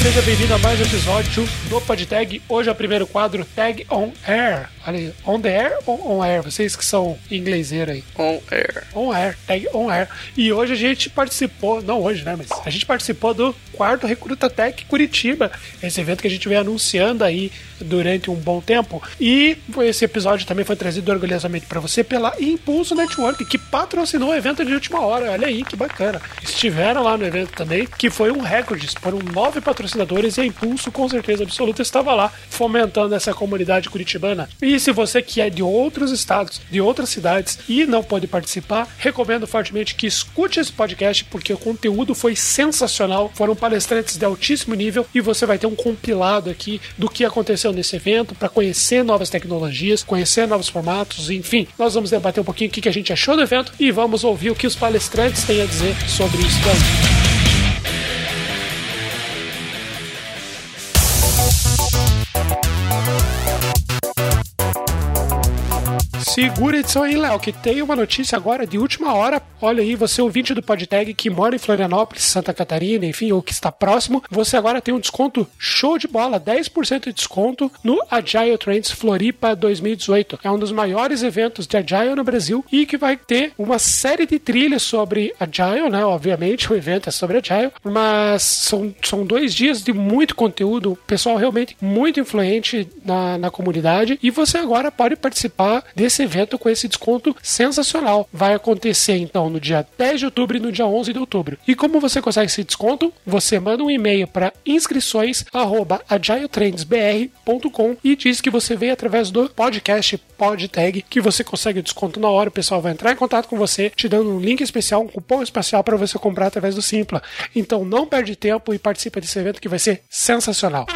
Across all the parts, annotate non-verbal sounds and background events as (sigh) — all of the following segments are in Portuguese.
seja bem-vindo a mais um episódio do PodTag. Hoje é o primeiro quadro Tag on Air. Olha aí, on the air ou on air? Vocês que são ingleseiro aí. On air. On air, tag on air. E hoje a gente participou, não hoje, né? Mas a gente participou do quarto Recruta Tech Curitiba. Esse evento que a gente vem anunciando aí durante um bom tempo. E esse episódio também foi trazido orgulhosamente para você pela Impulso Network, que patrocinou o evento de última hora. Olha aí, que bacana. Estiveram lá no evento também, que foi um recorde. Foram nove patrocinadores e a Impulso, com certeza absoluta, estava lá fomentando essa comunidade curitibana. E se você que é de outros estados, de outras cidades e não pode participar, recomendo fortemente que escute esse podcast, porque o conteúdo foi sensacional. Foram palestrantes de altíssimo nível e você vai ter um compilado aqui do que aconteceu nesse evento para conhecer novas tecnologias, conhecer novos formatos, enfim. Nós vamos debater um pouquinho o que a gente achou do evento e vamos ouvir o que os palestrantes têm a dizer sobre isso também. Segura a edição aí, Léo, que tem uma notícia agora de última hora. Olha aí, você ouvinte do PodTag que mora em Florianópolis, Santa Catarina, enfim, ou que está próximo, você agora tem um desconto show de bola, 10% de desconto no Agile Trends Floripa 2018. É um dos maiores eventos de Agile no Brasil e que vai ter uma série de trilhas sobre Agile, né? Obviamente, o evento é sobre Agile, mas são, são dois dias de muito conteúdo, pessoal realmente muito influente na, na comunidade e você agora pode participar desse esse evento com esse desconto sensacional. Vai acontecer então no dia 10 de outubro e no dia 11 de outubro. E como você consegue esse desconto? Você manda um e-mail para inscrições@agiletrendsbr.com e diz que você veio através do podcast PodTag que você consegue desconto na hora. O pessoal vai entrar em contato com você, te dando um link especial, um cupom especial para você comprar através do Simpla. Então não perde tempo e participa desse evento que vai ser sensacional.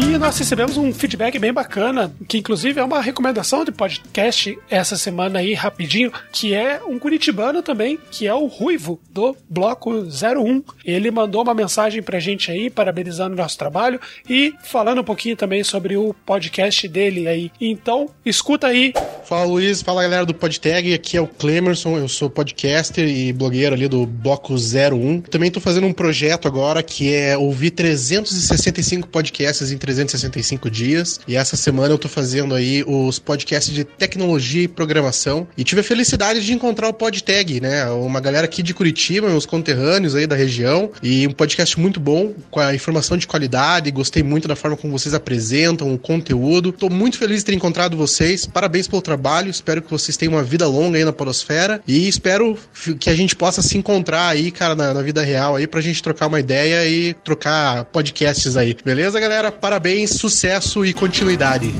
E nós recebemos um feedback bem bacana, que inclusive é uma recomendação de podcast essa semana aí, rapidinho, que é um curitibano também, que é o Ruivo, do Bloco 01. Ele mandou uma mensagem pra gente aí, parabenizando o nosso trabalho e falando um pouquinho também sobre o podcast dele aí. Então, escuta aí. Fala Luiz, fala galera do PodTag, aqui é o Clemerson, eu sou podcaster e blogueiro ali do Bloco 01. Também tô fazendo um projeto agora que é ouvir 365 podcasts em 365 dias. E essa semana eu tô fazendo aí os podcasts de tecnologia e programação. E tive a felicidade de encontrar o PodTag, né? Uma galera aqui de Curitiba, meus conterrâneos aí da região. E um podcast muito bom, com a informação de qualidade. Gostei muito da forma como vocês apresentam o conteúdo. Tô muito feliz de ter encontrado vocês. Parabéns pelo trabalho. Espero que vocês tenham uma vida longa aí na Podosfera. E espero que a gente possa se encontrar aí, cara, na, na vida real aí, pra gente trocar uma ideia e trocar podcasts aí. Beleza, galera? Parabéns, sucesso e continuidade.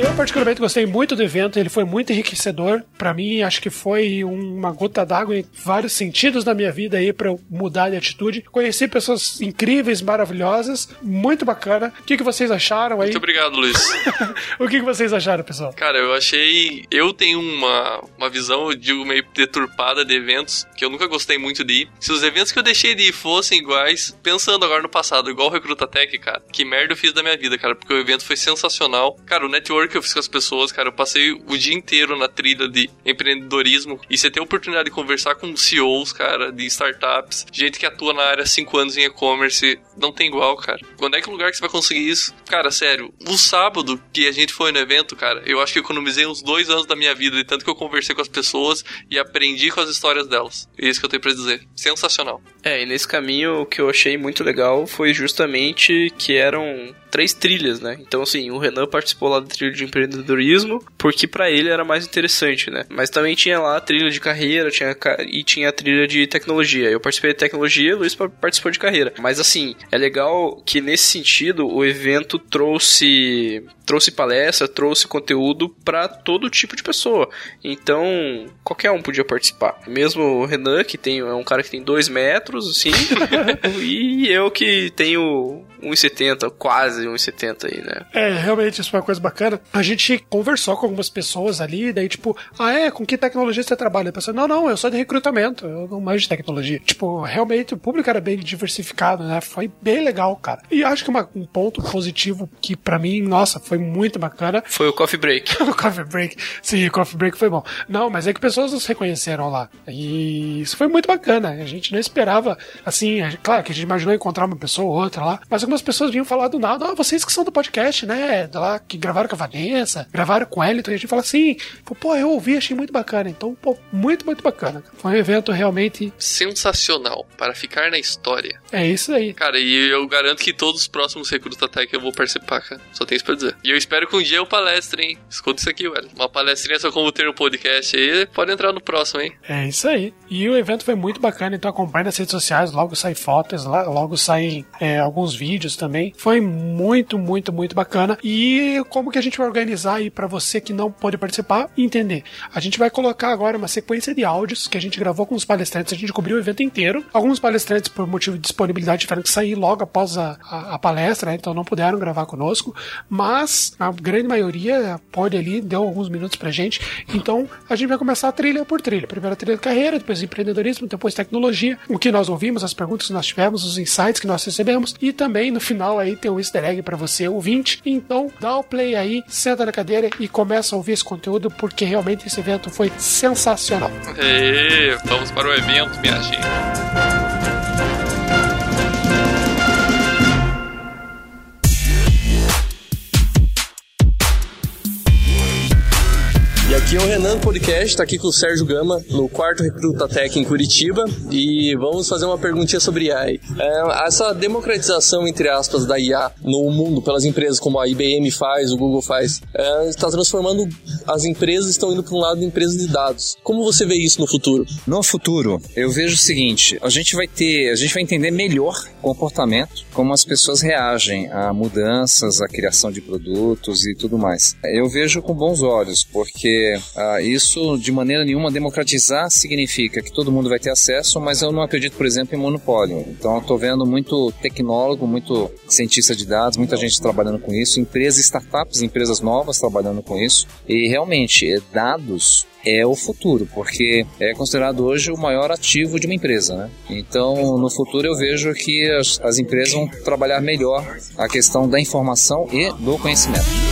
Eu particularmente gostei muito do evento, ele foi muito enriquecedor para mim, acho que foi uma gota d'água em vários sentidos na minha vida aí para eu mudar de atitude. Conheci pessoas incríveis, maravilhosas, muito bacana. O que, que vocês acharam aí? Muito obrigado, Luiz. (laughs) o que, que vocês acharam, pessoal? Cara, eu achei. Eu tenho uma, uma visão, eu digo, meio deturpada de eventos que eu nunca gostei muito de ir. Se os eventos que eu deixei de ir fossem iguais, pensando agora no passado, igual o Recruta Tech, cara, que merda eu fiz da minha vida, cara, porque o evento foi sensacional. Cara, o network que eu fiz com as pessoas, cara. Eu passei o dia inteiro na trilha de empreendedorismo e você ter a oportunidade de conversar com CEOs, cara, de startups, gente que atua na área há 5 anos em e-commerce, não tem igual, cara. Quando é que lugar que você vai conseguir isso? Cara, sério, o sábado que a gente foi no evento, cara, eu acho que economizei uns dois anos da minha vida de tanto que eu conversei com as pessoas e aprendi com as histórias delas. É isso que eu tenho pra dizer. Sensacional. É, e nesse caminho o que eu achei muito legal foi justamente que eram três trilhas, né? Então, assim, o Renan participou lá da trilha de empreendedorismo, porque para ele era mais interessante, né? Mas também tinha lá a trilha de carreira, tinha e tinha a trilha de tecnologia. Eu participei de tecnologia, Luiz participou de carreira. Mas assim, é legal que nesse sentido o evento trouxe trouxe palestra, trouxe conteúdo para todo tipo de pessoa. Então, qualquer um podia participar. Mesmo o Renan, que tem, é um cara que tem dois metros, assim, (laughs) e eu que tenho 1,70, quase 1,70 aí, né? É, realmente, isso foi uma coisa bacana. A gente conversou com algumas pessoas ali, daí, tipo, ah, é, com que tecnologia você trabalha? Eu pensei, não, não, eu sou de recrutamento, eu não manjo de tecnologia. Tipo, realmente, o público era bem diversificado, né? Foi bem legal, cara. E acho que uma, um ponto positivo que para mim, nossa, foi muito bacana. (laughs) Foi o coffee break. (laughs) o coffee break. Sim, o coffee break foi bom. Não, mas é que pessoas nos reconheceram lá. E isso foi muito bacana. A gente não esperava, assim, claro que a gente imaginou encontrar uma pessoa ou outra lá, mas algumas pessoas vinham falar do nada, ah, vocês que são do podcast, né? Lá que gravaram com a Vanessa, gravaram com ela, então a gente fala assim, pô, eu ouvi, achei muito bacana. Então, pô, muito, muito bacana. Foi um evento realmente sensacional para ficar na história. É isso aí. Cara, e eu garanto que todos os próximos Recruta Tech eu vou participar, cara. Só tenho isso pra dizer. E eu espero que um dia eu palestre, hein? Escuta isso aqui, velho. Uma palestrinha só como ter um podcast aí, pode entrar no próximo, hein? É isso aí. E o evento foi muito bacana, então acompanhe nas redes sociais, logo sai fotos, logo saem é, alguns vídeos também. Foi muito, muito, muito bacana. E como que a gente vai organizar aí para você que não pode participar entender? A gente vai colocar agora uma sequência de áudios que a gente gravou com os palestrantes, a gente cobriu o evento inteiro. Alguns palestrantes, por motivo de disponibilidade, tiveram que sair logo após a, a, a palestra, né? então não puderam gravar conosco, mas a grande maioria pode ali, deu alguns minutos pra gente. Então a gente vai começar trilha por trilha. Primeiro a trilha de carreira, depois empreendedorismo, depois tecnologia, o que nós ouvimos, as perguntas que nós tivemos, os insights que nós recebemos e também no final aí tem um easter egg para você ouvinte. Então dá o play aí, senta na cadeira e começa a ouvir esse conteúdo porque realmente esse evento foi sensacional. E vamos para o evento, minha gente. Aqui é o Renan Podcast, tá aqui com o Sérgio Gama, no quarto Recruta Tech em Curitiba, e vamos fazer uma perguntinha sobre IA. É, essa democratização, entre aspas, da IA no mundo, pelas empresas como a IBM faz, o Google faz, é, está transformando as empresas, estão indo para um lado de empresas de dados. Como você vê isso no futuro? No futuro, eu vejo o seguinte, a gente vai ter, a gente vai entender melhor comportamento, como as pessoas reagem a mudanças, a criação de produtos e tudo mais. Eu vejo com bons olhos, porque ah, isso de maneira nenhuma democratizar significa que todo mundo vai ter acesso, mas eu não acredito, por exemplo, em monopólio. Então eu estou vendo muito tecnólogo, muito cientista de dados, muita gente trabalhando com isso, empresas, startups, empresas novas trabalhando com isso. E realmente, é, dados é o futuro, porque é considerado hoje o maior ativo de uma empresa. Né? Então, no futuro, eu vejo que as, as empresas vão trabalhar melhor a questão da informação e do conhecimento.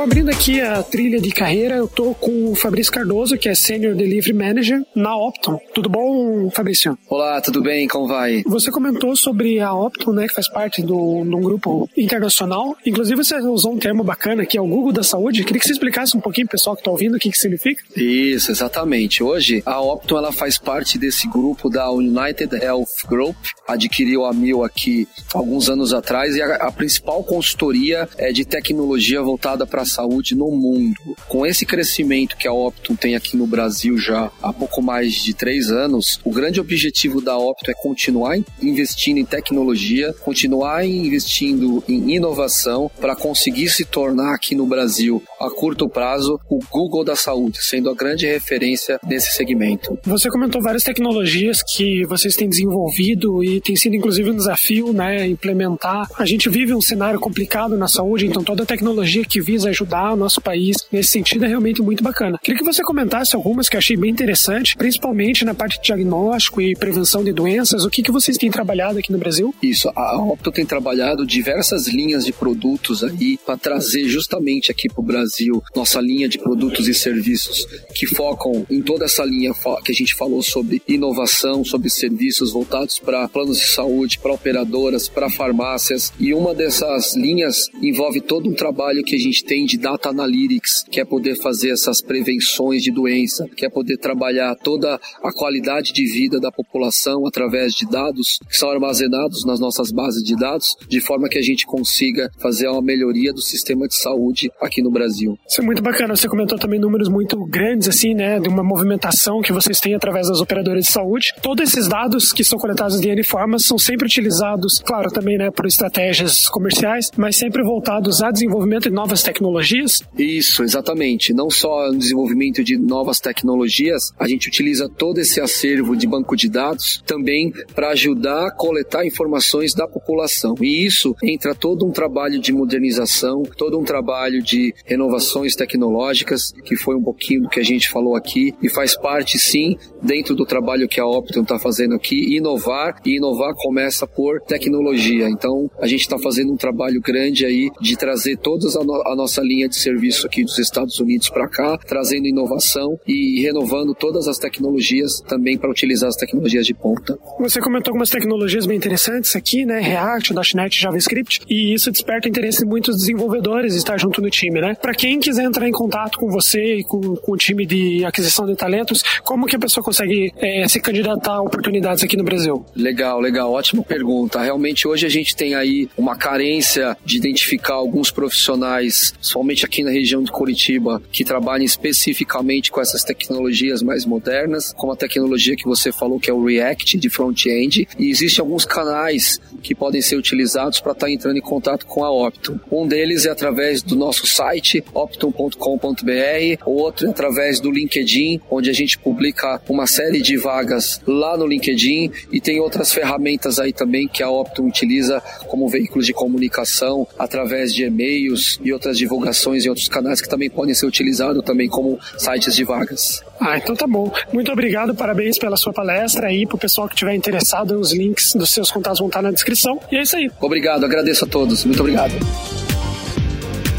Então, abrindo aqui a trilha de carreira, eu tô com o Fabrício Cardoso, que é Senior Delivery Manager na Opton. Tudo bom, Fabrício? Olá, tudo bem? Como vai? Você comentou sobre a Opton, né, que faz parte de um grupo internacional. Inclusive, você usou um termo bacana, que é o Google da Saúde. Queria que você explicasse um pouquinho, pessoal que está ouvindo, o que, que significa. Isso, exatamente. Hoje, a Opton ela faz parte desse grupo da United Health Group. Adquiriu a Mil aqui alguns anos atrás e a, a principal consultoria é de tecnologia voltada para saúde no mundo. Com esse crescimento que a Optum tem aqui no Brasil já há pouco mais de três anos, o grande objetivo da Optum é continuar investindo em tecnologia, continuar investindo em inovação para conseguir se tornar aqui no Brasil, a curto prazo, o Google da saúde, sendo a grande referência nesse segmento. Você comentou várias tecnologias que vocês têm desenvolvido e tem sido inclusive um desafio, né, implementar. A gente vive um cenário complicado na saúde, então toda tecnologia que visa ajudar o nosso país nesse sentido é realmente muito bacana. Queria que você comentasse algumas que eu achei bem interessante, principalmente na parte de diagnóstico e prevenção de doenças. O que, que vocês têm trabalhado aqui no Brasil? Isso, a Opto tem trabalhado diversas linhas de produtos aí para trazer justamente aqui para o Brasil nossa linha de produtos e serviços que focam em toda essa linha que a gente falou sobre inovação, sobre serviços voltados para planos de saúde, para operadoras, para farmácias. E uma dessas linhas envolve todo um trabalho que a gente tem de data analytics, que é poder fazer essas prevenções de doença, que é poder trabalhar toda a qualidade de vida da população através de dados que são armazenados nas nossas bases de dados, de forma que a gente consiga fazer uma melhoria do sistema de saúde aqui no Brasil. Isso é muito bacana. Você comentou também números muito grandes, assim, né, de uma movimentação que vocês têm através das operadoras de saúde. Todos esses dados que são coletados de N formas são sempre utilizados, claro, também, né, por estratégias comerciais, mas sempre voltados a desenvolvimento de novas tecnologias tecnologias? Isso, exatamente. Não só no desenvolvimento de novas tecnologias, a gente utiliza todo esse acervo de banco de dados também para ajudar a coletar informações da população. E isso entra todo um trabalho de modernização, todo um trabalho de renovações tecnológicas, que foi um pouquinho do que a gente falou aqui, e faz parte sim dentro do trabalho que a Optum está fazendo aqui, inovar, e inovar começa por tecnologia. Então, a gente está fazendo um trabalho grande aí de trazer toda a, no a nossa linha de serviço aqui dos Estados Unidos para cá, trazendo inovação e renovando todas as tecnologias também para utilizar as tecnologias de ponta. Você comentou algumas tecnologias bem interessantes aqui, né? React, .NET, JavaScript, e isso desperta interesse de muitos desenvolvedores estar junto no time, né? Para quem quiser entrar em contato com você e com, com, o time de aquisição de talentos, como que a pessoa consegue é, se candidatar a oportunidades aqui no Brasil? Legal, legal, ótima pergunta. Realmente hoje a gente tem aí uma carência de identificar alguns profissionais, somente aqui na região de Curitiba, que trabalhem especificamente com essas tecnologias mais modernas, como a tecnologia que você falou que é o React de front-end, e existem alguns canais que podem ser utilizados para estar tá entrando em contato com a Optum. Um deles é através do nosso site optum.com.br, o outro é através do LinkedIn, onde a gente publica uma série de vagas lá no LinkedIn. E tem outras ferramentas aí também que a Optum utiliza como veículos de comunicação através de e-mails e outras divulgações em outros canais que também podem ser utilizados também como sites de vagas. Ah, então tá bom. Muito obrigado, parabéns pela sua palestra aí, pro pessoal que tiver interessado, os links dos seus contatos vão estar na descrição. E é isso aí. Obrigado, agradeço a todos. Muito obrigado.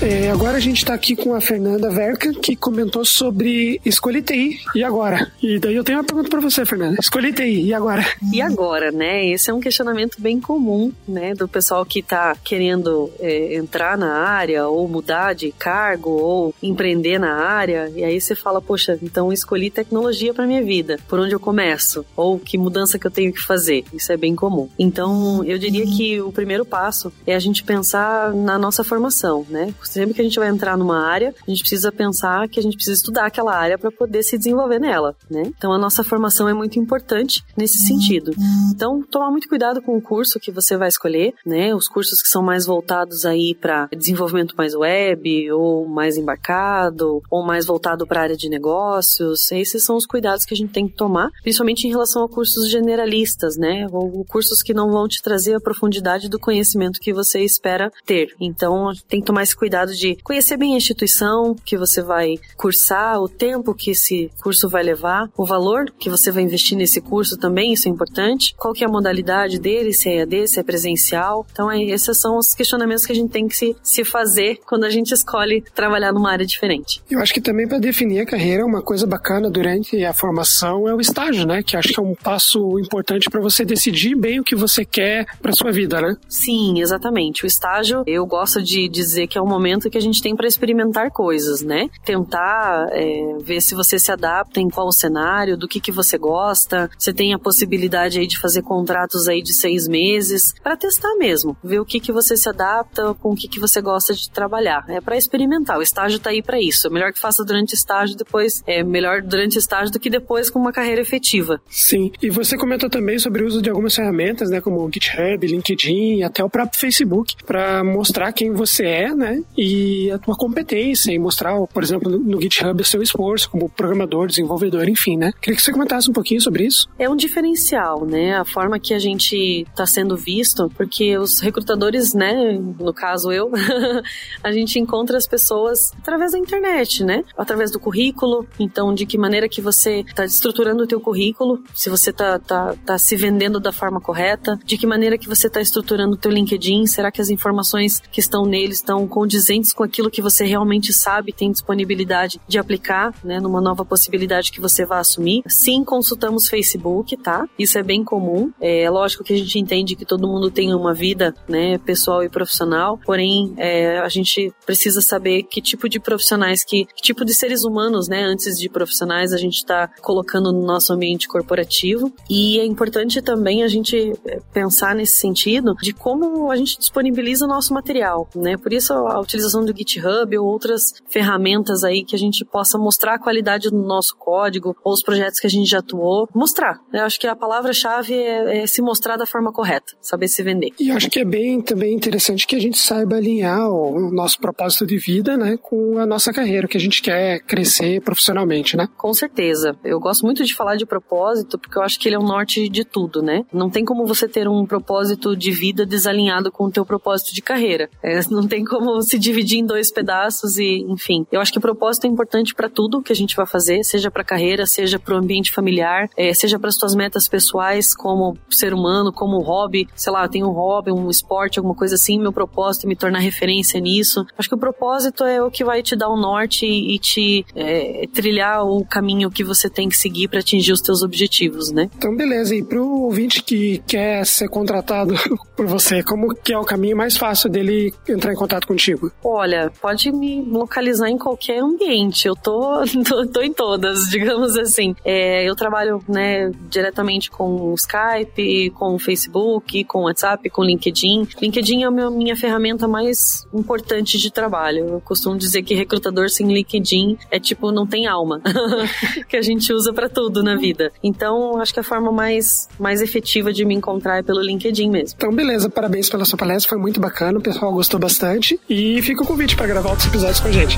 É, agora a gente está aqui com a Fernanda Verca, que comentou sobre escolher TI e agora. E daí eu tenho uma pergunta para você, Fernanda. Escolher TI e agora? E agora, né? Esse é um questionamento bem comum, né, do pessoal que está querendo é, entrar na área ou mudar de cargo ou empreender na área. E aí você fala, poxa, então escolhi tecnologia para minha vida. Por onde eu começo? Ou que mudança que eu tenho que fazer? Isso é bem comum. Então, eu diria que o primeiro passo é a gente pensar na nossa formação, né? Sempre que a gente vai entrar numa área, a gente precisa pensar que a gente precisa estudar aquela área para poder se desenvolver nela, né? Então a nossa formação é muito importante nesse sentido. Então, tomar muito cuidado com o curso que você vai escolher, né? Os cursos que são mais voltados aí para desenvolvimento mais web ou mais embarcado ou mais voltado para a área de negócios. Esses são os cuidados que a gente tem que tomar, principalmente em relação a cursos generalistas, né? Ou cursos que não vão te trazer a profundidade do conhecimento que você espera ter. Então, tem que tomar esse cuidado cuidado de conhecer bem a instituição que você vai cursar, o tempo que esse curso vai levar, o valor que você vai investir nesse curso também, isso é importante. Qual que é a modalidade dele, se é EAD, se é presencial. Então, é, esses são os questionamentos que a gente tem que se, se fazer quando a gente escolhe trabalhar numa área diferente. Eu acho que também para definir a carreira, uma coisa bacana durante a formação é o estágio, né? Que acho que é um passo importante para você decidir bem o que você quer para sua vida, né? Sim, exatamente. O estágio, eu gosto de dizer que é um momento momento que a gente tem para experimentar coisas, né? Tentar é, ver se você se adapta em qual cenário, do que, que você gosta. Você tem a possibilidade aí de fazer contratos aí de seis meses para testar mesmo, ver o que, que você se adapta, com o que, que você gosta de trabalhar. É para experimentar. O estágio tá aí para isso. É melhor que faça durante o estágio, depois é melhor durante estágio do que depois com uma carreira efetiva. Sim. E você comentou também sobre o uso de algumas ferramentas, né, como o GitHub, LinkedIn até o próprio Facebook, para mostrar quem você é, né, e a tua competência e mostrar, por exemplo, no GitHub o seu esforço como programador, desenvolvedor, enfim, né? Queria que você comentasse um pouquinho sobre isso. É um diferencial, né? A forma que a gente está sendo visto, porque os recrutadores, né, no caso eu, (laughs) a gente encontra as pessoas através da internet, né? Através do currículo, então de que maneira que você está estruturando o teu currículo, se você está tá, tá se vendendo da forma correta, de que maneira que você está estruturando o teu LinkedIn, será que as informações que estão nele estão condizentes presentes com aquilo que você realmente sabe, tem disponibilidade de aplicar, né, numa nova possibilidade que você vai assumir. Sim, consultamos Facebook, tá? Isso é bem comum. É lógico que a gente entende que todo mundo tem uma vida, né, pessoal e profissional, porém, é, a gente precisa saber que tipo de profissionais, que, que tipo de seres humanos, né, antes de profissionais, a gente está colocando no nosso ambiente corporativo. E é importante também a gente é, pensar nesse sentido de como a gente disponibiliza o nosso material, né? Por isso a utilização do GitHub ou outras ferramentas aí que a gente possa mostrar a qualidade do nosso código ou os projetos que a gente já atuou. Mostrar. Eu acho que a palavra-chave é, é se mostrar da forma correta, saber se vender. E acho que é bem também interessante que a gente saiba alinhar o nosso propósito de vida, né, com a nossa carreira, que a gente quer crescer profissionalmente, né? Com certeza. Eu gosto muito de falar de propósito porque eu acho que ele é o norte de tudo, né? Não tem como você ter um propósito de vida desalinhado com o teu propósito de carreira. É, não tem como se dividir em dois pedaços e, enfim. Eu acho que o propósito é importante para tudo que a gente vai fazer, seja para carreira, seja para o ambiente familiar, é, seja para as tuas metas pessoais como ser humano, como hobby. Sei lá, eu tenho um hobby, um esporte, alguma coisa assim. Meu propósito é me tornar referência nisso. Acho que o propósito é o que vai te dar o um norte e te é, trilhar o caminho que você tem que seguir para atingir os teus objetivos, né? Então, beleza. E pro ouvinte que quer ser contratado (laughs) por você, como que é o caminho mais fácil dele entrar em contato contigo? Olha, pode me localizar em qualquer ambiente. Eu tô, (laughs) tô, tô em todas, (laughs) digamos assim. É, eu trabalho, né, diretamente com o Skype, com o Facebook, com o WhatsApp, com o LinkedIn. LinkedIn é a minha ferramenta mais importante de trabalho. Eu costumo dizer que recrutador sem LinkedIn é tipo, não tem alma. (laughs) que a gente usa para tudo na vida. Então, acho que a forma mais, mais efetiva de me encontrar é pelo LinkedIn mesmo. Então, beleza. Parabéns pela sua palestra. Foi muito bacana. O pessoal gostou bastante. E fica o convite para gravar outros episódios com a gente.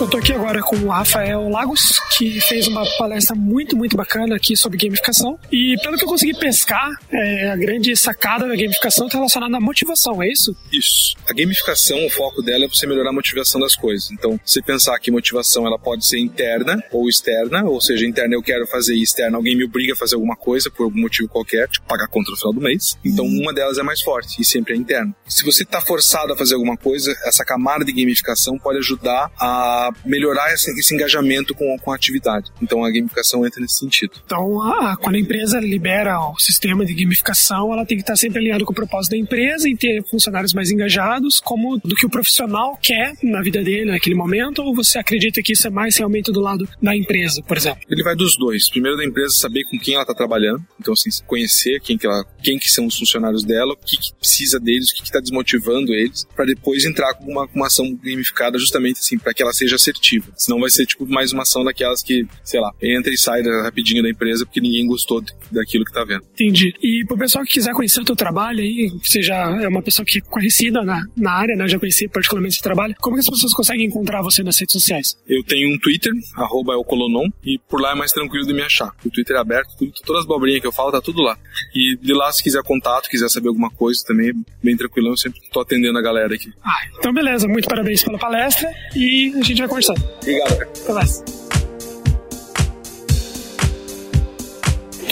Eu tô aqui agora com o Rafael Lagos, que fez uma palestra muito, muito bacana aqui sobre gamificação. E pelo que eu consegui pescar, é, a grande sacada da gamificação está relacionada à motivação, é isso? Isso. A gamificação, o foco dela é você melhorar a motivação das coisas. Então, você pensar que motivação ela pode ser interna ou externa, ou seja, interna eu quero fazer e externa alguém me obriga a fazer alguma coisa por algum motivo qualquer, tipo pagar conta no final do mês. Então, uhum. uma delas é mais forte e sempre é interna. Se você está forçado a fazer alguma coisa, essa camada de gamificação pode ajudar a melhorar esse, esse engajamento com, com a atividade. Então a gamificação entra nesse sentido. Então, a, quando a empresa libera o sistema de gamificação, ela tem que estar sempre alinhado com o propósito da empresa em ter funcionários mais engajados, como do que o profissional quer na vida dele naquele momento, ou você acredita que isso é mais realmente do lado da empresa, por exemplo? Ele vai dos dois. Primeiro da empresa saber com quem ela está trabalhando, então assim, conhecer quem que, ela, quem que são os funcionários dela, o que, que precisa deles, o que está desmotivando eles, para depois entrar com uma, com uma ação gamificada justamente assim, para que ela seja assertiva. Senão vai ser tipo mais uma ação daquelas que, sei lá, entra e sai rapidinho da empresa porque ninguém gostou daquilo que tá vendo. Entendi. E pro pessoal que quiser conhecer o teu trabalho aí, você já é uma pessoa que é conhecida na, na área, né? Já conhecia particularmente esse trabalho. Como que as pessoas conseguem encontrar você nas redes sociais? Eu tenho um Twitter, arroba elcolonon, e por lá é mais tranquilo de me achar. O Twitter é aberto, tudo, todas as bobrinhas que eu falo, tá tudo lá. E de lá, se quiser contato, quiser saber alguma coisa também, bem tranquilão, eu sempre tô atendendo a galera aqui. Ah, então beleza. Muito parabéns pela palestra e a gente vai conversar. Obrigado, cara. Até mais.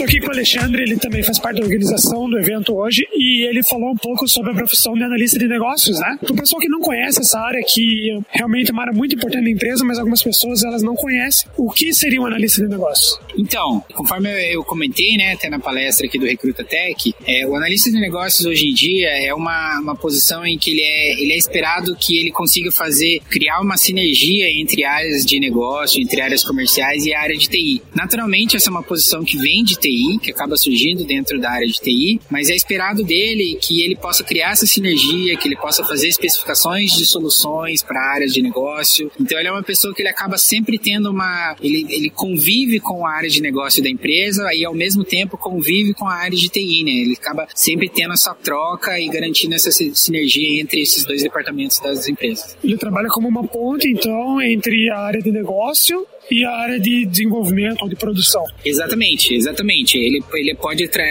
Estou aqui com o Alexandre, ele também faz parte da organização do evento hoje e ele falou um pouco sobre a profissão de analista de negócios, né? Para o pessoal que não conhece essa área, que realmente é uma área muito importante da empresa, mas algumas pessoas elas não conhecem, o que seria um analista de negócios? Então, conforme eu comentei, né, até na palestra aqui do Recruta Tech, é, o analista de negócios hoje em dia é uma, uma posição em que ele é, ele é esperado que ele consiga fazer, criar uma sinergia entre áreas de negócio, entre áreas comerciais e a área de TI. Naturalmente, essa é uma posição que vem de TI, TI, que acaba surgindo dentro da área de TI, mas é esperado dele que ele possa criar essa sinergia, que ele possa fazer especificações de soluções para áreas de negócio. Então ele é uma pessoa que ele acaba sempre tendo uma. Ele, ele convive com a área de negócio da empresa e ao mesmo tempo convive com a área de TI, né? Ele acaba sempre tendo essa troca e garantindo essa sinergia entre esses dois departamentos das empresas. Ele trabalha como uma ponte, então, entre a área de negócio e a área de desenvolvimento ou de produção. Exatamente, exatamente. Ele, ele pode tra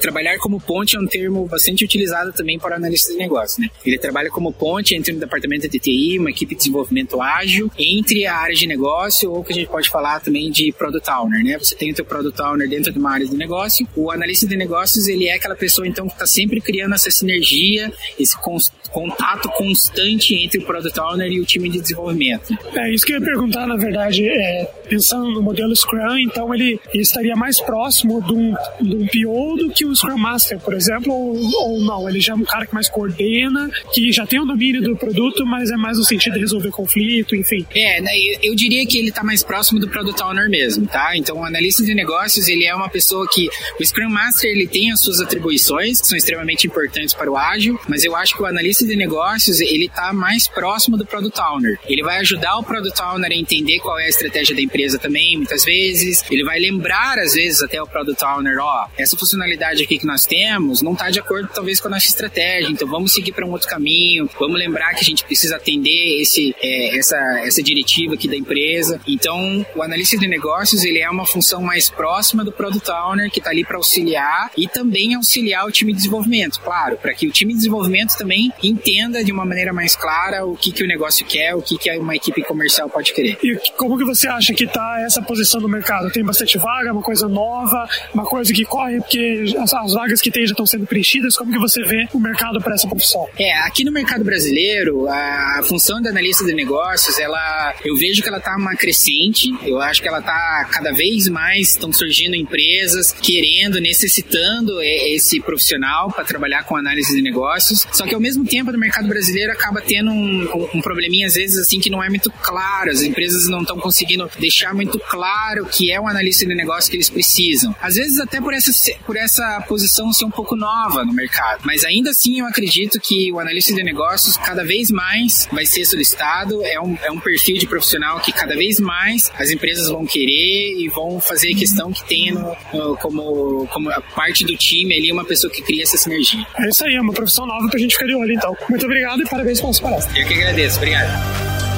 trabalhar como ponte, é um termo bastante utilizado também para analistas de negócio, né? Ele trabalha como ponte entre um departamento de TI, uma equipe de desenvolvimento ágil, entre a área de negócio ou que a gente pode falar também de product owner, né? Você tem o teu product owner dentro de uma área de negócio. O analista de negócios, ele é aquela pessoa então que está sempre criando essa sinergia, esse contato constante entre o product owner e o time de desenvolvimento. É isso que eu ia perguntar, na verdade, é pensando no modelo Scrum, então ele, ele estaria mais próximo de um, de um PO do que um Scrum Master, por exemplo, ou, ou não? Ele já é um cara que mais coordena, que já tem o domínio do produto, mas é mais no sentido de resolver conflito, enfim. É, né, eu, diria que ele está mais próximo do Product Owner mesmo, tá? Então, o analista de negócios, ele é uma pessoa que... O Scrum Master, ele tem as suas atribuições, que são extremamente importantes para o ágil, mas eu acho que o analista de negócios, ele está mais próximo do Product Owner. Ele vai ajudar o Product Owner a entender qual é a estratégia da empresa também, muitas vezes. Ele vai lembrar, às vezes, até o Product Owner, ó, essa funcionalidade aqui que nós temos não está de acordo, talvez, com a nossa estratégia, então vamos seguir para um outro caminho, vamos lembrar que a gente precisa atender esse, é, essa, essa diretiva aqui da empresa. Então, o analista de negócios, ele é uma função mais próxima do Product Owner, que está ali para auxiliar e também auxiliar o time de desenvolvimento, claro, para que o time de desenvolvimento também entenda de uma maneira mais clara o que, que o negócio quer, o que, que uma equipe comercial pode querer. E como que você acha que está essa posição no mercado? Tem bastante vaga, uma coisa nova, uma coisa que corre porque as, as vagas que tem já estão sendo preenchidas? Como que você vê o mercado para essa profissão? É, aqui no mercado brasileiro, a, função da analista de negócios, ela, eu vejo que ela está uma crescente, eu acho que ela está cada vez mais, estão surgindo empresas querendo, necessitando esse profissional para trabalhar com análise de negócios, só que ao mesmo tempo no mercado brasileiro acaba tendo um, um probleminha às vezes assim que não é muito claro, as empresas não estão conseguindo deixar muito claro que é o analista de negócio que eles precisam. Às vezes até por essa, por essa posição ser um pouco nova no mercado, mas ainda assim eu acredito que o analista de negócios cada vez mais vai ser solicitado, é um, é um perfil de profissional que cada vez mais as empresas vão querer e vão fazer questão que tenha no, no, como, como parte do time ali uma pessoa que cria essa sinergia. É isso aí, é uma profissão nova pra gente ficar de olho então. Muito obrigado e parabéns pela sua palestra. Eu que agradeço, obrigado.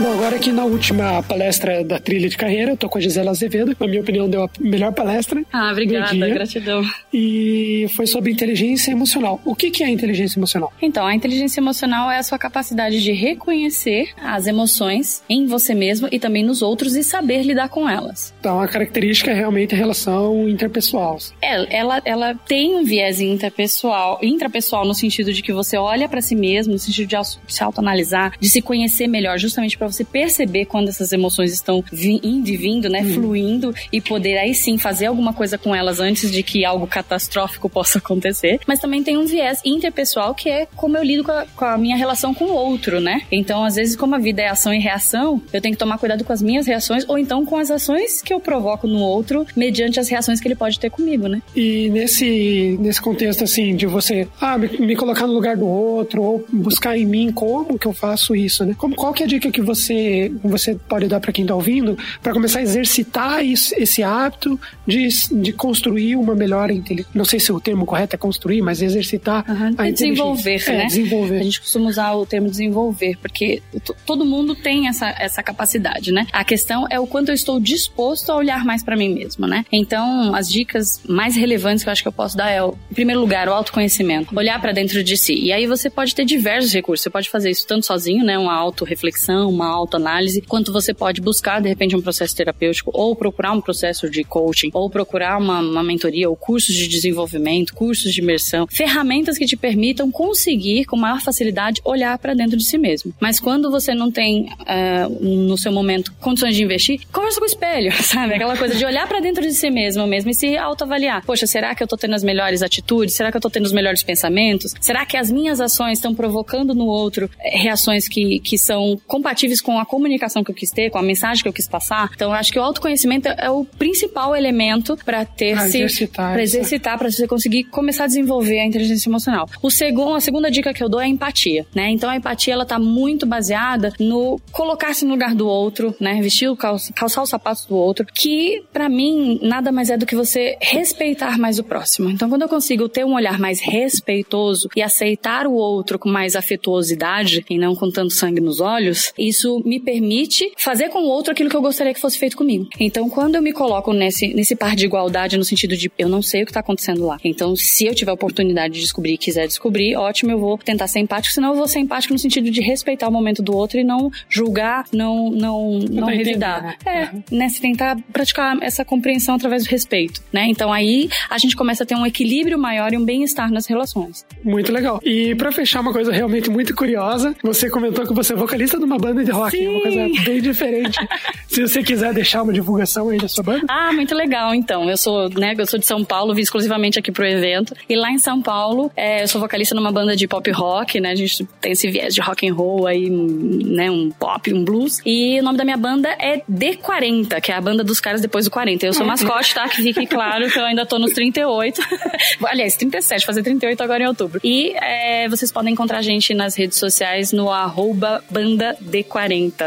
Bom, agora aqui na última palestra da trilha de carreira, eu tô com a Gisela Azevedo, na minha opinião deu a melhor palestra. Ah, obrigada, gratidão. E foi sobre inteligência emocional. O que, que é inteligência emocional? Então, a inteligência emocional é a sua capacidade de reconhecer as emoções em você mesmo e também nos outros e saber lidar com elas. Então, a característica é realmente a relação interpessoal. É, ela, ela tem um viés interpessoal, intrapessoal no sentido de que você olha para si mesmo, no sentido de se autoanalisar, de se conhecer melhor, justamente para você perceber quando essas emoções estão indo e vindo, né, hum. fluindo e poder aí sim fazer alguma coisa com elas antes de que algo catastrófico (laughs) possa acontecer. Mas também tem um viés interpessoal que é como eu lido com a, com a minha relação com o outro, né? Então, às vezes, como a vida é ação e reação, eu tenho que tomar cuidado com as minhas reações ou então com as ações que eu provoco no outro mediante as reações que ele pode ter comigo, né? E nesse, nesse contexto, assim, de você ah, me, me colocar no lugar do outro ou buscar em mim como que eu faço isso, né? Como, qual que é a dica que você você, você pode dar para quem está ouvindo para começar a exercitar isso, esse hábito de, de construir uma melhor inteligência? Não sei se o termo correto é construir, mas exercitar uhum. a é desenvolver, é, né? Desenvolver. A gente costuma usar o termo desenvolver, porque todo mundo tem essa, essa capacidade, né? A questão é o quanto eu estou disposto a olhar mais para mim mesmo, né? Então, as dicas mais relevantes que eu acho que eu posso dar é, em primeiro lugar, o autoconhecimento. Olhar para dentro de si. E aí você pode ter diversos recursos. Você pode fazer isso tanto sozinho, né? Uma autorreflexão, uma autoanálise, quanto você pode buscar, de repente, um processo terapêutico, ou procurar um processo de coaching, ou procurar uma, uma mentoria, ou cursos de desenvolvimento, cursos de imersão, ferramentas que te permitam conseguir, com maior facilidade, olhar para dentro de si mesmo. Mas quando você não tem, uh, no seu momento, condições de investir, conversa com o espelho, (laughs) sabe? Aquela coisa de olhar para dentro de si mesmo mesmo e se autoavaliar. Poxa, será que eu tô tendo as melhores atitudes? Será que eu tô tendo os melhores pensamentos? Será que as minhas ações estão provocando no outro eh, reações que, que são compatíveis com a comunicação que eu quis ter, com a mensagem que eu quis passar. Então, eu acho que o autoconhecimento é o principal elemento para ter pra se exercitar, para exercitar, para você conseguir começar a desenvolver a inteligência emocional. O segundo, a segunda dica que eu dou é a empatia, né? Então, a empatia ela tá muito baseada no colocar-se no lugar do outro, né? Vestir calçar os sapatos do outro, que para mim nada mais é do que você respeitar mais o próximo. Então, quando eu consigo ter um olhar mais respeitoso e aceitar o outro com mais afetuosidade e não com tanto sangue nos olhos, isso isso me permite fazer com o outro aquilo que eu gostaria que fosse feito comigo. Então, quando eu me coloco nesse, nesse par de igualdade, no sentido de eu não sei o que está acontecendo lá. Então, se eu tiver a oportunidade de descobrir e quiser descobrir, ótimo, eu vou tentar ser empático, senão eu vou ser empático no sentido de respeitar o momento do outro e não julgar, não, não, não revidar. né? É, né? Se tentar praticar essa compreensão através do respeito, né? Então aí a gente começa a ter um equilíbrio maior e um bem-estar nas relações. Muito legal. E pra fechar uma coisa realmente muito curiosa, você comentou que você é vocalista de uma banda de rock, Sim. uma coisa bem diferente. (laughs) Se você quiser deixar uma divulgação aí da sua banda. Ah, muito legal. Então, eu sou, né, eu sou de São Paulo, vim exclusivamente aqui pro evento. E lá em São Paulo, é, eu sou vocalista numa banda de pop rock, né? A gente tem esse viés de rock and roll aí, né, um pop, um blues. E o nome da minha banda é D40, que é a banda dos caras depois do 40. Eu sou mascote, tá? Que fique claro que eu ainda tô nos 38. (laughs) Aliás, 37, fazer 38 agora em outubro. E é, vocês podem encontrar a gente nas redes sociais no arroba banda D40,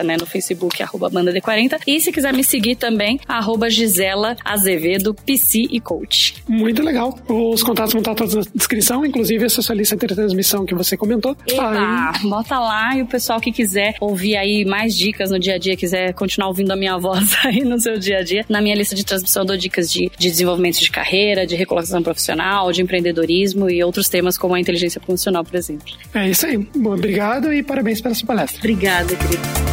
né? No Facebook, arroba banda D40. E se quiser me seguir também, arroba Gisela Azevedo, PC e Coach. Muito legal. Os contatos vão estar todos na descrição, inclusive essa sua lista de transmissão que você comentou. Epa, bota lá e o pessoal que quiser ouvir aí mais dicas no dia a dia, quiser continuar ouvindo a minha (laughs) voz aí no seu dia a dia, na minha lista de transmissão eu dou dicas de, de desenvolvimento de carreira, de recolocação profissional, de empreendedorismo e outros temas como a inteligência funcional, por exemplo. É isso aí. Bom, obrigado e parabéns pela sua palestra. Obrigada, querido. Thank you.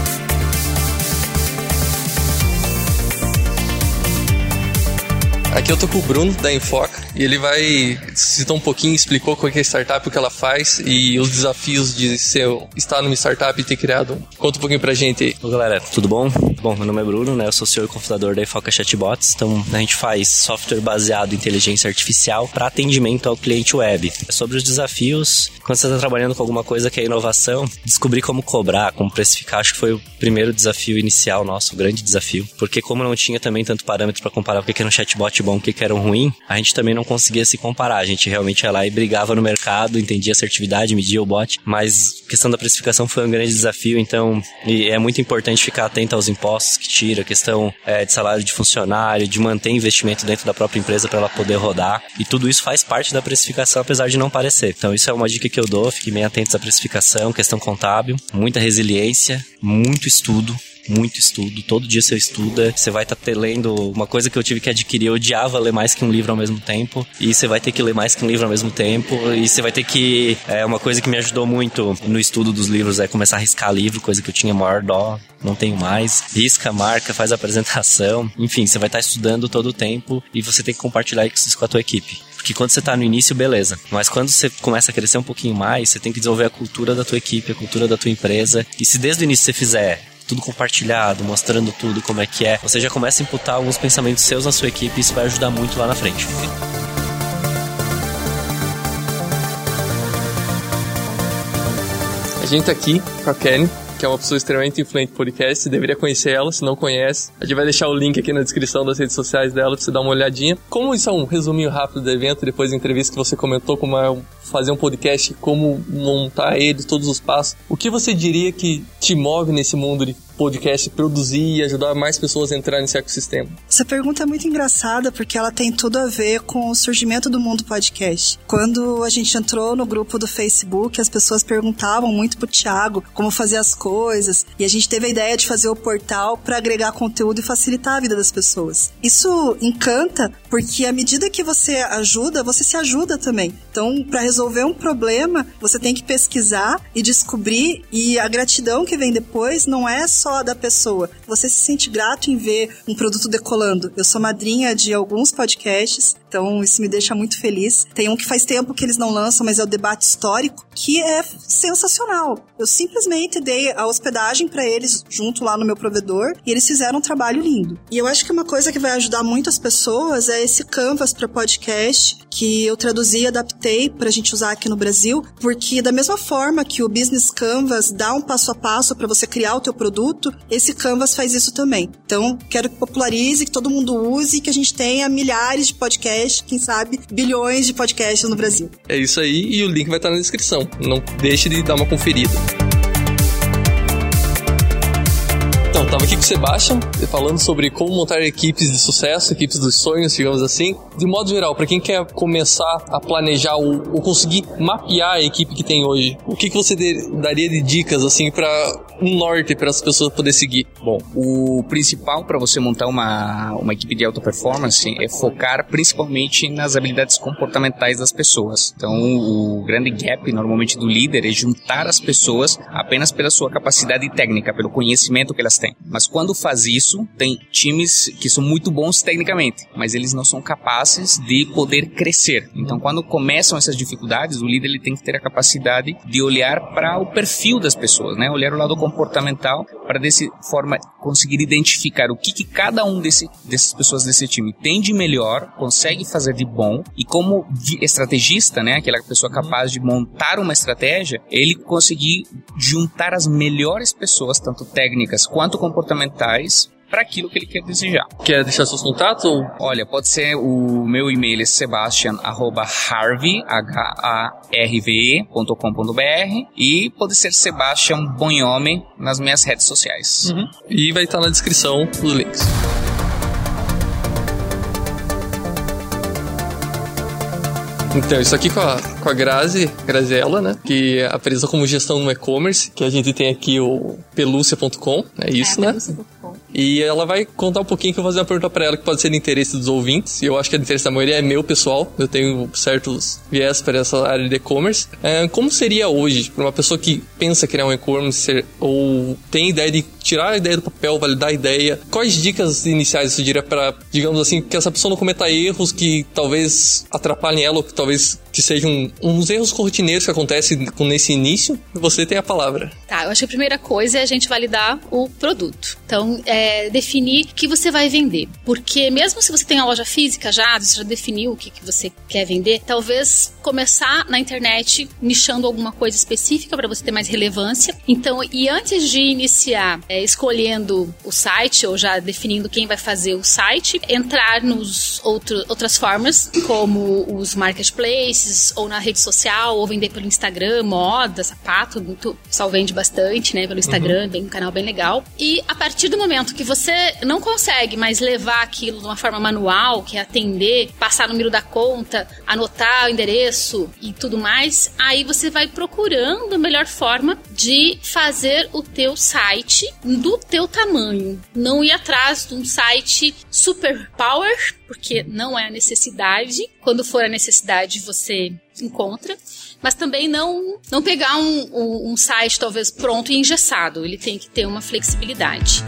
Aqui eu tô com o Bruno da Infoca e ele vai citar um pouquinho, explicou qual que é a startup, o que ela faz e os desafios de ser, estar numa startup e ter criado. Conta um pouquinho pra gente aí. Oi, galera, tudo bom? Bom, meu nome é Bruno, né? Eu sou CEO e cofundador da Infoca Chatbots. Então, a gente faz software baseado em inteligência artificial para atendimento ao cliente web. É sobre os desafios, quando você está trabalhando com alguma coisa que é inovação, descobrir como cobrar, como precificar, acho que foi o primeiro desafio inicial nosso, o grande desafio. Porque como não tinha também tanto parâmetro para comparar o que era um chatbot bom, o que que era ruim, a gente também não conseguia se comparar. A gente realmente ia lá e brigava no mercado, entendia assertividade, media o bot, mas a questão da precificação foi um grande desafio, então é muito importante ficar atento aos impostos que tira, questão é, de salário de funcionário, de manter investimento dentro da própria empresa para ela poder rodar, e tudo isso faz parte da precificação, apesar de não parecer. Então isso é uma dica que eu dou, fiquem bem atentos à precificação, questão contábil, muita resiliência, muito estudo, muito estudo. Todo dia você estuda, você vai estar tá lendo uma coisa que eu tive que adquirir. Eu odiava ler mais que um livro ao mesmo tempo. E você vai ter que ler mais que um livro ao mesmo tempo. E você vai ter que. É uma coisa que me ajudou muito no estudo dos livros é começar a riscar livro, coisa que eu tinha maior dó. Não tenho mais. Risca, marca, faz apresentação. (laughs) Enfim, você vai estar tá estudando todo o tempo e você tem que compartilhar isso com a tua equipe. Porque quando você tá no início, beleza. Mas quando você começa a crescer um pouquinho mais, você tem que desenvolver a cultura da tua equipe, a cultura da tua empresa. E se desde o início você fizer tudo compartilhado, mostrando tudo como é que é, você já começa a imputar alguns pensamentos seus na sua equipe e isso vai ajudar muito lá na frente. A gente tá aqui com a Kelly, que é uma pessoa extremamente influente no podcast, você deveria conhecer ela, se não conhece. A gente vai deixar o link aqui na descrição das redes sociais dela pra você dar uma olhadinha. Como isso é um resuminho rápido do evento, depois da entrevista que você comentou, como é fazer um podcast, como montar ele, todos os passos. O que você diria que te move nesse mundo de podcast, produzir e ajudar mais pessoas a entrar nesse ecossistema? Essa pergunta é muito engraçada porque ela tem tudo a ver com o surgimento do mundo podcast. Quando a gente entrou no grupo do Facebook, as pessoas perguntavam muito pro Thiago como fazer as coisas e a gente teve a ideia de fazer o portal para agregar conteúdo e facilitar a vida das pessoas. Isso encanta porque à medida que você ajuda, você se ajuda também. Então, para resolver um problema, você tem que pesquisar e descobrir e a gratidão que vem depois não é só da pessoa. Você se sente grato em ver um produto decolando. Eu sou madrinha de alguns podcasts, então isso me deixa muito feliz. Tem um que faz tempo que eles não lançam, mas é o debate histórico, que é sensacional. Eu simplesmente dei a hospedagem para eles junto lá no meu provedor e eles fizeram um trabalho lindo. E eu acho que uma coisa que vai ajudar muito as pessoas é esse canvas para podcast que eu traduzi e adaptei para a gente usar aqui no Brasil, porque da mesma forma que o Business Canvas dá um passo a passo para você criar o teu produto, esse Canvas faz isso também. Então, quero que popularize, que todo mundo use que a gente tenha milhares de podcasts, quem sabe bilhões de podcasts no Brasil. É isso aí e o link vai estar na descrição. Não deixe de dar uma conferida. Tava aqui com o Sebastian, falando sobre como montar equipes de sucesso, equipes dos sonhos, digamos assim. De modo geral, para quem quer começar a planejar ou, ou, conseguir mapear a equipe que tem hoje, o que, que você de, daria de dicas, assim, para um norte para as pessoas poderem seguir? Bom, o principal para você montar uma, uma equipe de alta performance é focar principalmente nas habilidades comportamentais das pessoas. Então, o grande gap normalmente do líder é juntar as pessoas apenas pela sua capacidade técnica, pelo conhecimento que elas têm. Mas quando faz isso, tem times que são muito bons tecnicamente, mas eles não são capazes de poder crescer. Então, quando começam essas dificuldades, o líder ele tem que ter a capacidade de olhar para o perfil das pessoas, né? Olhar o lado comportamental para dessa forma conseguir identificar o que, que cada um desse, dessas pessoas desse time tem de melhor, consegue fazer de bom e como estrategista, né? Aquela pessoa capaz de montar uma estratégia, ele conseguir juntar as melhores pessoas, tanto técnicas quanto comportamentais, para aquilo que ele quer desejar. Quer deixar seus contatos? Olha, pode ser o meu e-mail é sebastian@harvey h a r v .com.br e pode ser Sebastian Bonhome nas minhas redes sociais. Uhum. E vai estar na descrição os links. Então, isso aqui com a, com a Grazi, Graziella, né? Que apresenta como gestão no e-commerce, que a gente tem aqui o pelúcia.com, é isso, é, né? E ela vai contar um pouquinho que eu vou fazer uma pergunta para ela que pode ser de interesse dos ouvintes. E eu acho que a interesse da maioria é meu pessoal. Eu tenho certos viés para essa área de e-commerce. É, como seria hoje para uma pessoa que pensa criar um e-commerce ou tem ideia de tirar a ideia do papel, validar a ideia? Quais dicas iniciais você diria para, digamos assim, que essa pessoa não cometa erros que talvez atrapalhem ela ou que talvez que sejam uns erros cortineiros que acontecem nesse início? Você tem a palavra. Tá, eu acho que a primeira coisa é a gente validar o produto. Então, é definir o que você vai vender. Porque mesmo se você tem a loja física já, você já definiu o que, que você quer vender, talvez começar na internet nichando alguma coisa específica para você ter mais relevância. Então, e antes de iniciar é, escolhendo o site ou já definindo quem vai fazer o site, entrar nos outro, outras formas, como os marketplaces, ou na rede social, ou vender pelo Instagram, moda, sapato, muito, pessoal vende bastante, né, pelo Instagram, uhum. bem, um canal bem legal. E a partir do momento que você não consegue mais levar aquilo de uma forma manual, que é atender, passar o número da conta, anotar o endereço e tudo mais, aí você vai procurando a melhor forma de fazer o teu site do teu tamanho. Não ir atrás de um site super power, porque não é a necessidade. Quando for a necessidade, você encontra. Mas também não, não pegar um, um, um site talvez pronto e engessado. Ele tem que ter uma flexibilidade.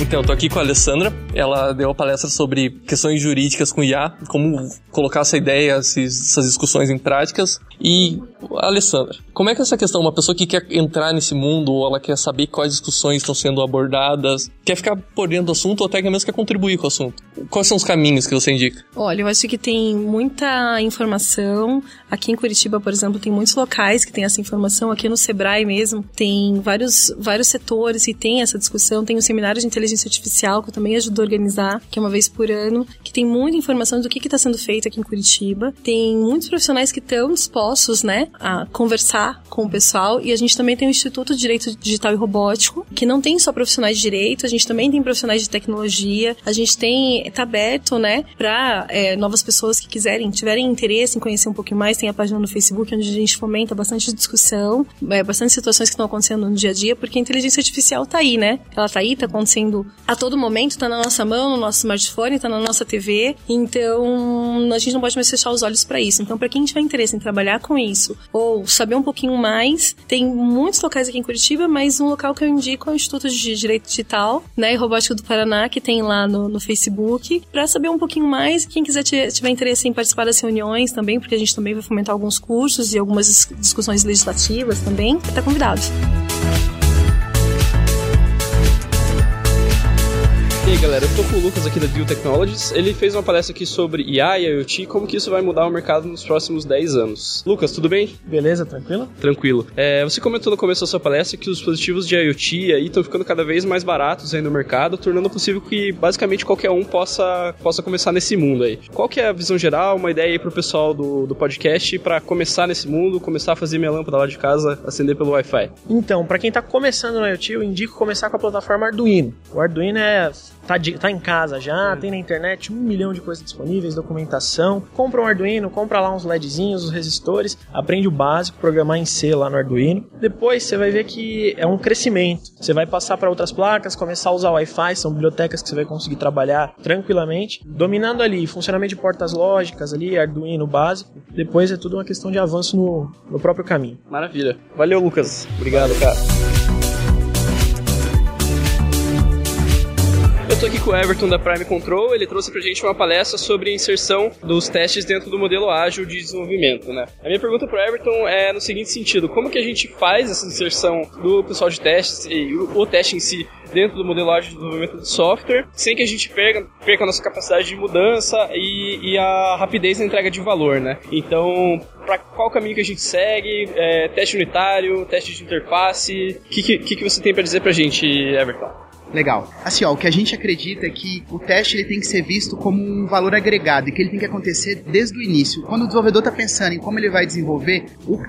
Então, tô aqui com a Alessandra. Ela deu uma palestra sobre questões jurídicas com IA, como colocar essa ideia, essas discussões em práticas. E, Alessandra, como é que é essa questão, uma pessoa que quer entrar nesse mundo, ou ela quer saber quais discussões estão sendo abordadas, quer ficar por dentro do assunto, ou até mesmo quer contribuir com o assunto? Quais são os caminhos que você indica? Olha, eu acho que tem muita informação. Aqui em Curitiba, por exemplo, tem muitos locais que tem essa informação. Aqui no Sebrae mesmo, tem vários, vários setores que tem essa discussão. Tem o um seminário de inteligência artificial, que eu também ajudo a organizar, que é uma vez por ano, que tem muita informação do que está sendo feito aqui em Curitiba. Tem muitos profissionais que estão dispostos dispostos, né, a conversar com o pessoal. E a gente também tem o Instituto de Direito Digital e Robótico, que não tem só profissionais de direito, a gente também tem profissionais de tecnologia. A gente tem, tá aberto, né, para é, novas pessoas que quiserem, tiverem interesse em conhecer um pouquinho mais. Tem a página no Facebook onde a gente fomenta bastante discussão, é, bastante situações que estão acontecendo no dia a dia, porque a inteligência artificial tá aí, né? Ela tá aí, tá acontecendo a todo momento, tá na nossa mão, no nosso smartphone, tá na nossa TV. Então, a gente não pode mais fechar os olhos para isso. Então, para quem tiver interesse em trabalhar com isso ou saber um pouquinho mais, tem muitos locais aqui em Curitiba, mas um local que eu indico é o Instituto de Direito Digital, né, e Robótica do Paraná, que tem lá no, no Facebook, para saber um pouquinho mais. Quem quiser tiver interesse em participar das reuniões também, porque a gente também vai fomentar alguns cursos e algumas discussões legislativas também, está convidado. Galera, eu tô com o Lucas aqui da Deal Technologies. Ele fez uma palestra aqui sobre IA e IoT, como que isso vai mudar o mercado nos próximos 10 anos. Lucas, tudo bem? Beleza, tranquilo? Tranquilo. É, você comentou no começo da sua palestra que os dispositivos de IoT aí estão ficando cada vez mais baratos aí no mercado, tornando possível que basicamente qualquer um possa, possa começar nesse mundo aí. Qual que é a visão geral, uma ideia aí pro pessoal do, do podcast para começar nesse mundo, começar a fazer minha lâmpada lá de casa acender pelo Wi-Fi? Então, para quem tá começando no IoT, eu indico começar com a plataforma Arduino. O Arduino é tá, de, tá em casa já, tem na internet um milhão de coisas disponíveis, documentação. Compra um Arduino, compra lá uns LEDzinhos, os resistores, aprende o básico, programar em C lá no Arduino. Depois você vai ver que é um crescimento. Você vai passar para outras placas, começar a usar Wi-Fi, são bibliotecas que você vai conseguir trabalhar tranquilamente, dominando ali funcionamento de portas lógicas ali, Arduino básico. Depois é tudo uma questão de avanço no, no próprio caminho. Maravilha. Valeu, Lucas. Obrigado, cara. Tô aqui com o Everton da Prime Control, ele trouxe pra gente uma palestra sobre a inserção dos testes dentro do modelo ágil de desenvolvimento, né? A minha pergunta pro Everton é no seguinte sentido, como que a gente faz essa inserção do pessoal de testes e o, teste em si dentro do modelo ágil de desenvolvimento de software, sem que a gente perca, perca a nossa capacidade de mudança e, e a rapidez na entrega de valor, né? Então, para qual caminho que a gente segue? É, teste unitário, teste de interface? O que, que, que você tem para dizer pra gente, Everton? Legal. Assim, ó, o que a gente acredita é que o teste ele tem que ser visto como um valor agregado e que ele tem que acontecer desde o início. Quando o desenvolvedor está pensando em como ele vai desenvolver,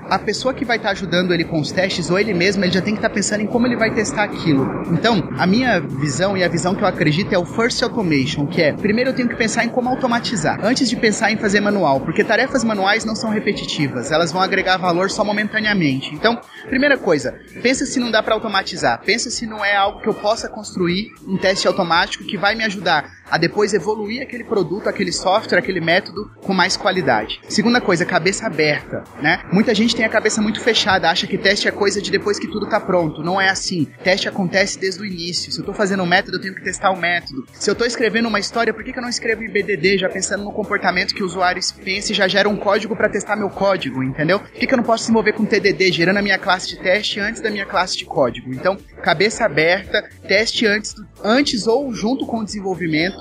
a pessoa que vai estar tá ajudando ele com os testes ou ele mesmo, ele já tem que estar tá pensando em como ele vai testar aquilo. Então, a minha visão e a visão que eu acredito é o first automation, que é, primeiro eu tenho que pensar em como automatizar, antes de pensar em fazer manual, porque tarefas manuais não são repetitivas, elas vão agregar valor só momentaneamente. Então, primeira coisa, pensa se não dá para automatizar, pensa se não é algo que eu possa construir construir um teste automático que vai me ajudar a depois evoluir aquele produto, aquele software, aquele método com mais qualidade. Segunda coisa, cabeça aberta, né? Muita gente tem a cabeça muito fechada, acha que teste é coisa de depois que tudo tá pronto. Não é assim. Teste acontece desde o início. Se eu tô fazendo um método, eu tenho que testar o método. Se eu tô escrevendo uma história, por que, que eu não escrevo em BDD já pensando no comportamento que o usuário pensa e já gera um código para testar meu código, entendeu? Por que, que eu não posso desenvolver com TDD, gerando a minha classe de teste antes da minha classe de código? Então, cabeça aberta, teste antes, antes ou junto com o desenvolvimento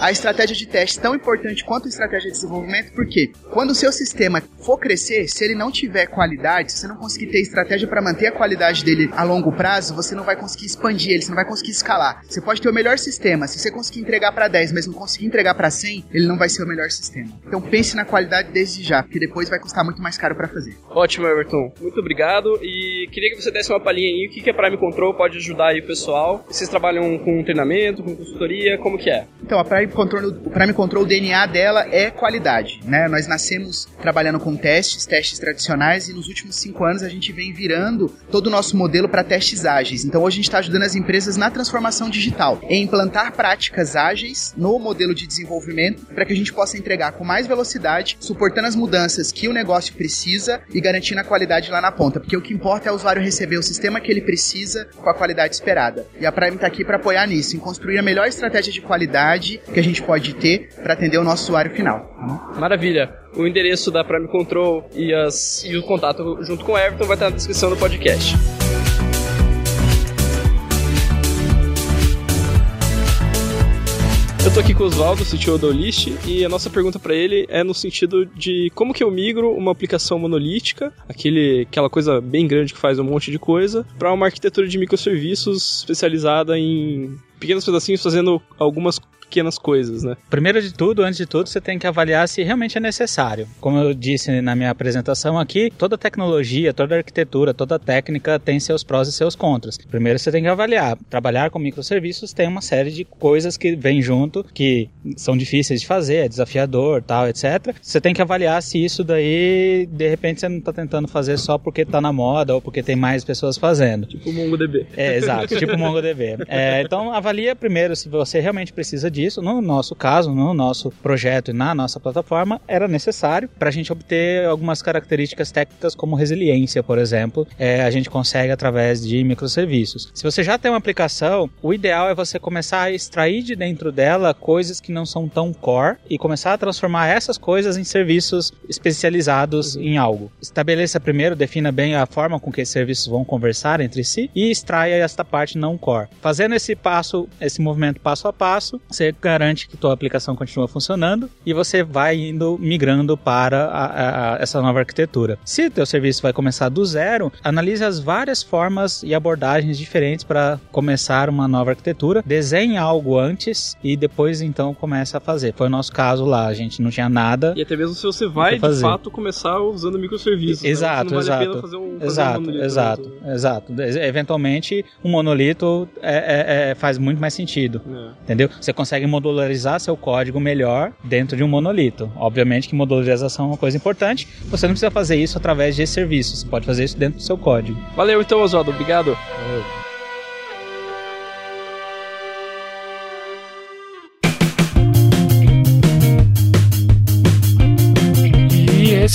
a estratégia de teste tão importante quanto a estratégia de desenvolvimento, porque quando o seu sistema for crescer, se ele não tiver qualidade, se você não conseguir ter estratégia para manter a qualidade dele a longo prazo, você não vai conseguir expandir ele, você não vai conseguir escalar. Você pode ter o melhor sistema, se você conseguir entregar para 10, mas não conseguir entregar para 100, ele não vai ser o melhor sistema. Então pense na qualidade desde já, porque depois vai custar muito mais caro para fazer. Ótimo, Everton. Muito obrigado e queria que você desse uma palhinha aí, o que a Prime Control pode ajudar aí o pessoal. Vocês trabalham com treinamento, com consultoria, como que é? Então, a Prime Control, o Prime Control, o DNA dela é qualidade, né? Nós nascemos trabalhando com testes, testes tradicionais, e nos últimos cinco anos a gente vem virando todo o nosso modelo para testes ágeis. Então, hoje a gente está ajudando as empresas na transformação digital, em implantar práticas ágeis no modelo de desenvolvimento, para que a gente possa entregar com mais velocidade, suportando as mudanças que o negócio precisa e garantindo a qualidade lá na ponta. Porque o que importa é o usuário receber o sistema que ele precisa com a qualidade esperada. E a Prime está aqui para apoiar nisso, em construir a melhor estratégia de qualidade que a gente pode ter para atender o nosso usuário final. Maravilha. O endereço da Prime Control e, as, e o contato junto com o Everton vai estar na descrição do podcast. Eu tô aqui com o Oswaldo, CTO da Olist, e a nossa pergunta para ele é no sentido de como que eu migro uma aplicação monolítica, aquele, aquela coisa bem grande que faz um monte de coisa, para uma arquitetura de microserviços especializada em pequenos pedacinhos fazendo algumas pequenas coisas, né? Primeiro de tudo, antes de tudo, você tem que avaliar se realmente é necessário. Como eu disse na minha apresentação aqui, toda tecnologia, toda arquitetura, toda técnica tem seus prós e seus contras. Primeiro você tem que avaliar. Trabalhar com microserviços tem uma série de coisas que vêm junto, que são difíceis de fazer, é desafiador, tal, etc. Você tem que avaliar se isso daí, de repente, você não está tentando fazer só porque está na moda ou porque tem mais pessoas fazendo. Tipo o MongoDB. É, exato, tipo o MongoDB. (laughs) É, então avalia primeiro se você realmente precisa disso no nosso caso, no nosso projeto e na nossa plataforma, era necessário para a gente obter algumas características técnicas como resiliência, por exemplo, é, a gente consegue através de microserviços. Se você já tem uma aplicação, o ideal é você começar a extrair de dentro dela coisas que não são tão core e começar a transformar essas coisas em serviços especializados em algo. Estabeleça primeiro, defina bem a forma com que esses serviços vão conversar entre si e extraia esta parte não core. Fazendo esse passo, esse movimento passo a passo, você garante que tua aplicação continua funcionando e você vai indo migrando para a, a, essa nova arquitetura. Se teu serviço vai começar do zero, analise as várias formas e abordagens diferentes para começar uma nova arquitetura, desenhe algo antes e depois então começa a fazer. Foi o nosso caso lá, a gente não tinha nada. E até mesmo se você vai de fato começar usando microserviços. Exato, né? exato. Vale fazer um, fazer exato, um exato, exato. Eventualmente, um monolito é, é, é, faz muito mais sentido. É. Entendeu? Você consegue modularizar seu código melhor dentro de um monolito. Obviamente que modularização é uma coisa importante. Você não precisa fazer isso através de serviços. Você pode fazer isso dentro do seu código. Valeu então, Oswaldo. Obrigado. Valeu.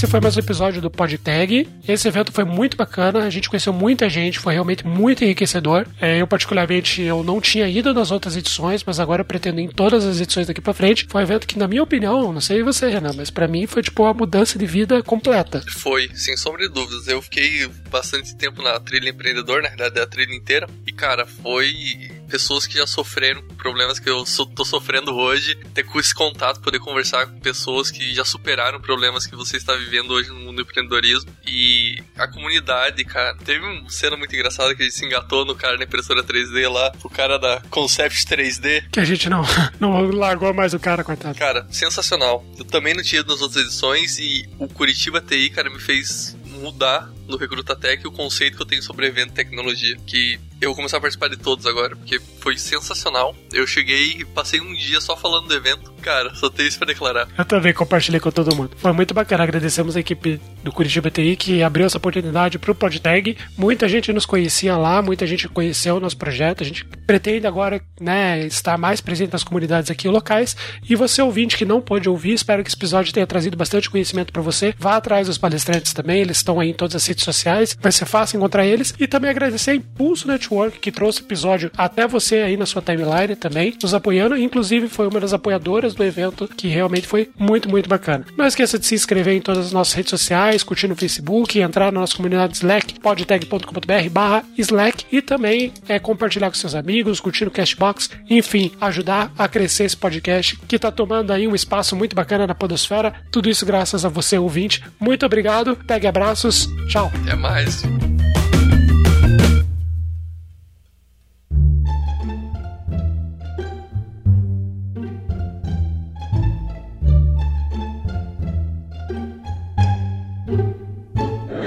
Esse foi mais um episódio do PodTag. Esse evento foi muito bacana, a gente conheceu muita gente, foi realmente muito enriquecedor. É, eu, particularmente, eu não tinha ido nas outras edições, mas agora pretendo em todas as edições daqui pra frente. Foi um evento que, na minha opinião, não sei você, Renan, mas para mim foi tipo uma mudança de vida completa. Foi, sem sombra de dúvidas. Eu fiquei bastante tempo na trilha empreendedor, na verdade, a trilha inteira. E, cara, foi pessoas que já sofreram problemas que eu tô sofrendo hoje, ter esse contato, poder conversar com pessoas que já superaram problemas que você está vivendo hoje no mundo do empreendedorismo. E a comunidade, cara, teve uma cena muito engraçada que a gente se engatou no cara da impressora 3D lá, o cara da Concept 3D. Que a gente não, (laughs) não largou mais o cara, coitado. Cara, sensacional. Eu também não tinha ido nas outras edições e o Curitiba TI, cara, me fez mudar no Recruta Tech o conceito que eu tenho sobre evento e tecnologia. Que eu vou começar a participar de todos agora, porque foi sensacional. Eu cheguei e passei um dia só falando do evento. Cara, só tenho isso pra declarar. Eu também compartilhei com todo mundo. Foi muito bacana. Agradecemos a equipe do Curitiba TI que abriu essa oportunidade pro PodTag. Muita gente nos conhecia lá, muita gente conheceu o nosso projeto. A gente pretende agora, né, estar mais presente nas comunidades aqui locais. E você, ouvinte que não pôde ouvir, espero que esse episódio tenha trazido bastante conhecimento para você. Vá atrás dos palestrantes também, eles estão aí em todas as redes sociais, vai ser fácil encontrar eles. E também agradecer a Impulso Network, que trouxe episódio até você aí na sua timeline também, nos apoiando. Inclusive, foi uma das apoiadoras do evento, que realmente foi muito, muito bacana. Não esqueça de se inscrever em todas as nossas redes sociais, curtir no Facebook, entrar na nossa comunidade Slack, podtag.com.br barra Slack e também é, compartilhar com seus amigos, curtir no Cashbox, enfim, ajudar a crescer esse podcast que está tomando aí um espaço muito bacana na podosfera. Tudo isso graças a você, ouvinte. Muito obrigado, pegue abraços, tchau. Até mais.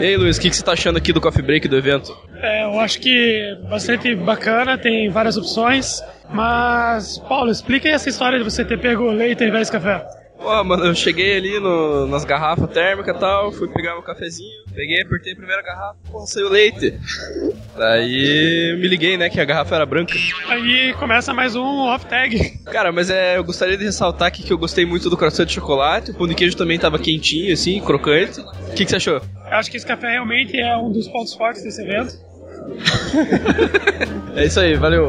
E aí, Luiz, o que, que você tá achando aqui do coffee break do evento? É, eu acho que bastante bacana, tem várias opções. Mas, Paulo, explica aí essa história de você ter pego leite ao invés de café. Pô, mano, eu cheguei ali no, nas garrafas térmicas e tal, fui pegar meu cafezinho, peguei, apertei a primeira garrafa, pô, saiu leite. Daí me liguei, né, que a garrafa era branca. Aí começa mais um off-tag. Cara, mas é, eu gostaria de ressaltar aqui que eu gostei muito do croissant de chocolate, o pão de queijo também tava quentinho, assim, crocante. O que, que você achou? Eu acho que esse café realmente é um dos pontos fortes desse evento. (laughs) é isso aí, valeu.